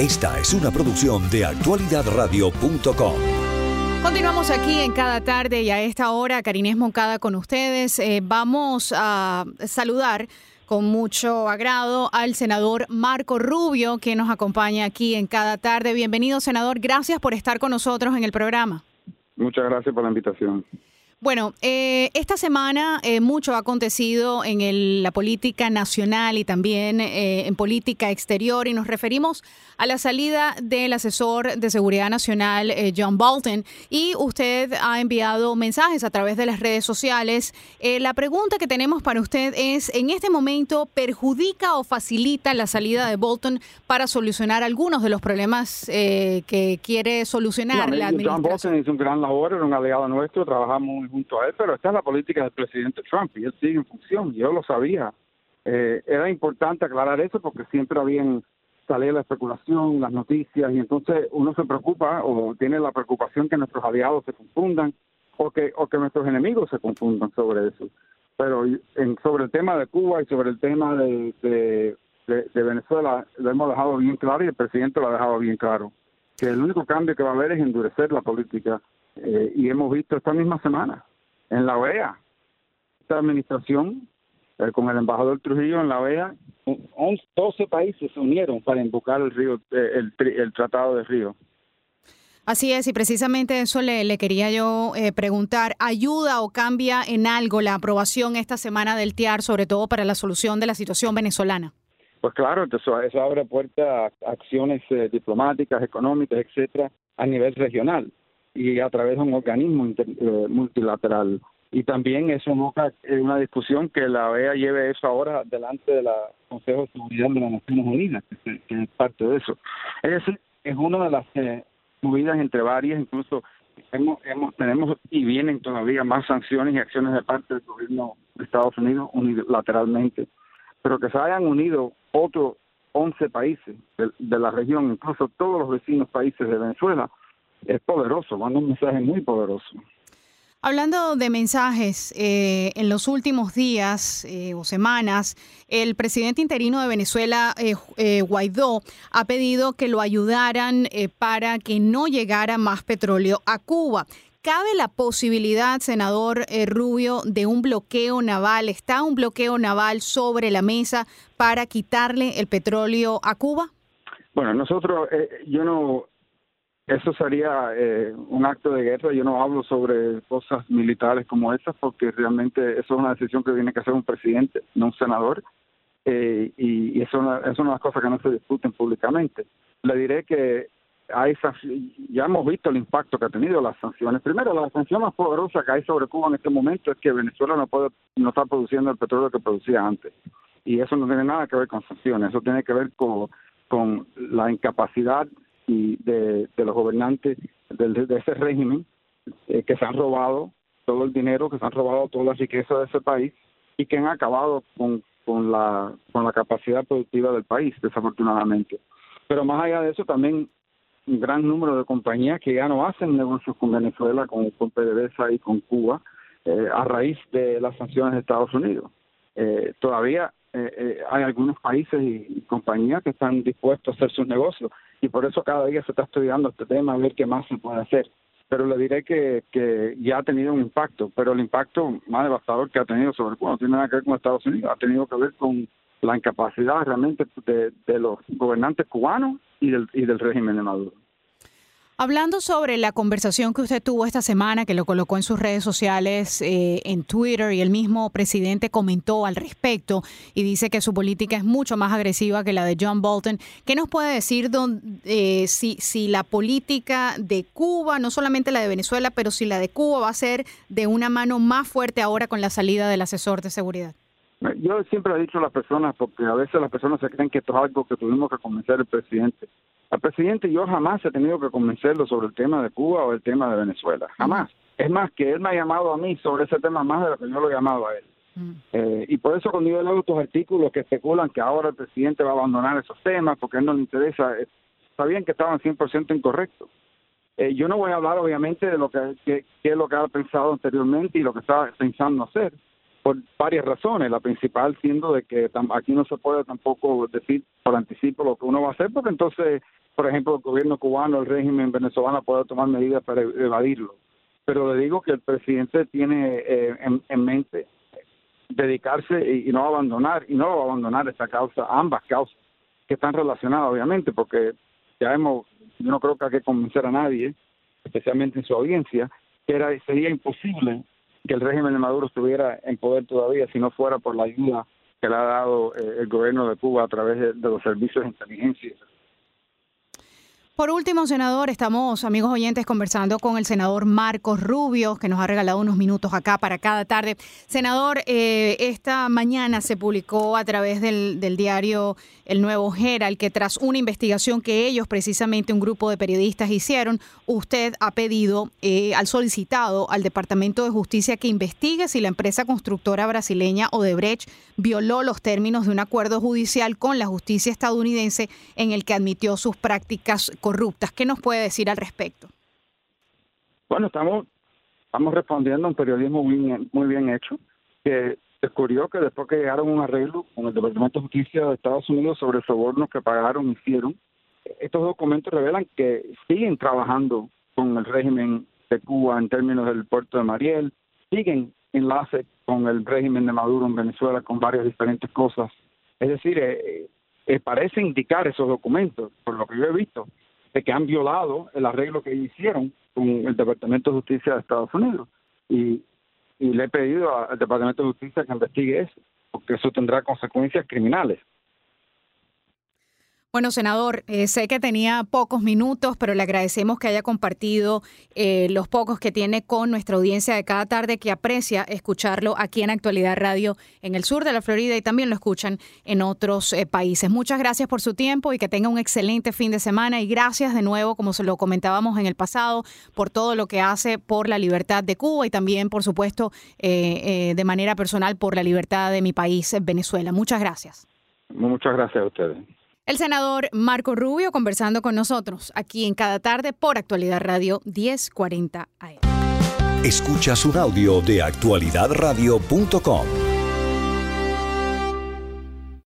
Esta es una producción de actualidadradio.com. Continuamos aquí en cada tarde y a esta hora, Carinés Moncada con ustedes. Eh, vamos a saludar con mucho agrado al senador Marco Rubio, que nos acompaña aquí en cada tarde. Bienvenido, senador. Gracias por estar con nosotros en el programa. Muchas gracias por la invitación. Bueno, eh, esta semana eh, mucho ha acontecido en la política nacional y también eh, en política exterior y nos referimos a la salida del asesor de seguridad nacional John Bolton y usted ha enviado mensajes a través de las redes sociales. la pregunta que tenemos para usted es, ¿en este momento perjudica o facilita la salida de Bolton para solucionar algunos de los problemas que quiere solucionar la administración? John Bolton es un gran labor, era un aliado nuestro, trabajamos junto a él, pero esta es la política del presidente Trump y él sigue en función. Yo lo sabía. Eh, era importante aclarar eso porque siempre habían salido la especulación, las noticias, y entonces uno se preocupa o tiene la preocupación que nuestros aliados se confundan o que, o que nuestros enemigos se confundan sobre eso. Pero en, sobre el tema de Cuba y sobre el tema de, de, de Venezuela lo hemos dejado bien claro y el presidente lo ha dejado bien claro, que el único cambio que va a haber es endurecer la política eh, y hemos visto esta misma semana en la OEA, esta administración eh, con el embajador Trujillo en la OEA, 12 países se unieron para invocar el río, eh, el, el, Tratado de Río. Así es, y precisamente eso le, le quería yo preguntar. ¿Ayuda o cambia en algo la aprobación esta semana del TIAR, sobre todo para la solución de la situación venezolana? Pues claro, eso, eso abre puerta a acciones diplomáticas, económicas, etcétera, a nivel regional y a través de un organismo eh, multilateral. Y también eso busca una discusión que la OEA lleve eso ahora delante del Consejo de Seguridad de las Naciones Unidas, que, es parte de eso. Es decir, es una de las eh, movidas entre varias, incluso hemos, hemos, tenemos y vienen todavía más sanciones y acciones de parte del gobierno de Estados Unidos unilateralmente, pero que se hayan unido otros 11 países de la región, incluso todos los vecinos países de Venezuela, es poderoso, manda un mensaje muy poderoso. Hablando de mensajes, eh, en los últimos días eh, o semanas, el presidente interino de Venezuela, eh, Guaidó, ha pedido que lo ayudaran para que no llegara más petróleo a Cuba. ¿Cabe la posibilidad, senador Rubio, de un bloqueo naval? ¿Está un bloqueo naval sobre la mesa para quitarle el petróleo a Cuba? Bueno, nosotros, yo no, eso sería eh, un acto de guerra. Yo no hablo sobre cosas militares como esas porque realmente eso es una decisión que tiene que hacer un presidente, no un senador. Eh, y, eso, es una de las cosas que no se discuten públicamente. Le diré que hay, ya hemos visto el impacto que ha tenido las sanciones. Primero, la sanción más poderosa que hay sobre Cuba en este momento es que Venezuela no puede no está produciendo el petróleo que producía antes. Y eso no tiene nada que ver con sanciones, eso tiene que ver con, con la incapacidad y de, los gobernantes de, ese régimen eh, que se han robado todo el dinero, que se han robado toda la riqueza de ese país y que han acabado con, con, la, con la capacidad productiva del país, desafortunadamente. Pero más allá de eso, también un gran número de compañías que ya no hacen negocios con Venezuela, con, con PDVSA y con Cuba, eh, a raíz de las sanciones de Estados Unidos. Eh, todavía hay algunos países y compañías que están dispuestos a hacer sus negocios y por eso cada día se está estudiando este tema, a ver qué más se puede hacer. Pero le diré que, que ya ha tenido un impacto, pero el impacto más devastador que ha tenido sobre Cuba no tiene nada que ver con Estados Unidos, ha tenido que ver con la incapacidad realmente de, de los gobernantes cubanos y del, y del régimen de Maduro. Hablando sobre la conversación que usted tuvo esta semana, que lo colocó en sus redes sociales, eh, en Twitter, y el mismo presidente comentó al respecto y dice que su política es mucho más agresiva que la de John Bolton. ¿Qué nos puede decir eh, si, si la política de Cuba, no solamente la de Venezuela, pero si la de Cuba va a ser de una mano más fuerte ahora con la salida del asesor de seguridad? Yo siempre he dicho a las personas, porque a veces las personas se creen que esto es algo que tuvimos que convencer al presidente. Al presidente yo jamás he tenido que convencerlo sobre el tema de Cuba o el tema de Venezuela, jamás. Es más, que él me ha llamado a mí sobre ese tema más de lo que yo lo he llamado a él. Eh, y por eso cuando yo leo estos artículos que especulan que ahora el presidente va a abandonar esos temas porque a él no le interesa, eh, bien que estaban 100% incorrectos. Eh, yo no voy a hablar obviamente de lo que, que, que, es lo que ha pensado anteriormente y lo que está pensando hacer por varias razones, la principal siendo de que aquí no se puede tampoco decir por anticipo lo que uno va a hacer, porque entonces por ejemplo, el gobierno cubano, el régimen venezolano pueda tomar medidas para evadirlo. Pero le digo que el presidente tiene eh, en, mente dedicarse y, no abandonar, y no abandonar esta causa, ambas causas, que están relacionadas, obviamente, porque ya hemos, yo no creo que hay que convencer a nadie, especialmente en su audiencia, que era, sería imposible que el régimen de Maduro estuviera en poder todavía si no fuera por la ayuda que le ha dado eh, el gobierno de Cuba a través de, de los servicios de inteligencia por último, senador, estamos, amigos oyentes, conversando con el senador Marcos Rubio, que nos ha regalado unos minutos acá para cada tarde. Senador, eh, esta mañana se publicó a través del, diario El Nuevo Herald que tras una investigación que ellos, precisamente un grupo de periodistas, hicieron, usted ha pedido, eh, al solicitado al Departamento de Justicia que investigue si la empresa constructora brasileña Odebrecht violó los términos de un acuerdo judicial con la justicia estadounidense en el que admitió sus prácticas corruptas. ¿Qué nos puede decir al respecto? Bueno, estamos, estamos respondiendo a un periodismo muy bien, muy bien hecho, que descubrió que después que llegaron un arreglo con el Departamento de Justicia de Estados Unidos sobre sobornos que pagaron hicieron, estos documentos revelan que siguen trabajando con el régimen de Cuba en términos del puerto de Mariel, siguen enlace con el régimen de Maduro en Venezuela con varias diferentes cosas. Es decir, eh, eh, parece indicar esos documentos, por lo que yo he visto, de que han violado el arreglo que hicieron con el Departamento de Justicia de Estados Unidos. Y, y le he pedido al Departamento de Justicia que investigue eso, porque eso tendrá consecuencias criminales. Bueno, senador, eh, sé que tenía pocos minutos, pero le agradecemos que haya compartido eh, los pocos que tiene con nuestra audiencia de cada tarde que aprecia escucharlo aquí en Actualidad Radio en el sur de la Florida y también lo escuchan en otros eh, países. Muchas gracias por su tiempo y que tenga un excelente fin de semana y gracias de nuevo, como se lo comentábamos en el pasado, por todo lo que hace por la libertad de Cuba y también, por supuesto, de manera personal por la libertad de mi país, Venezuela. Muchas gracias. Muchas gracias a ustedes. El senador Marco Rubio conversando con nosotros aquí en cada tarde por Actualidad Radio 1040 AM. Escuchas un audio de actualidadradio.com.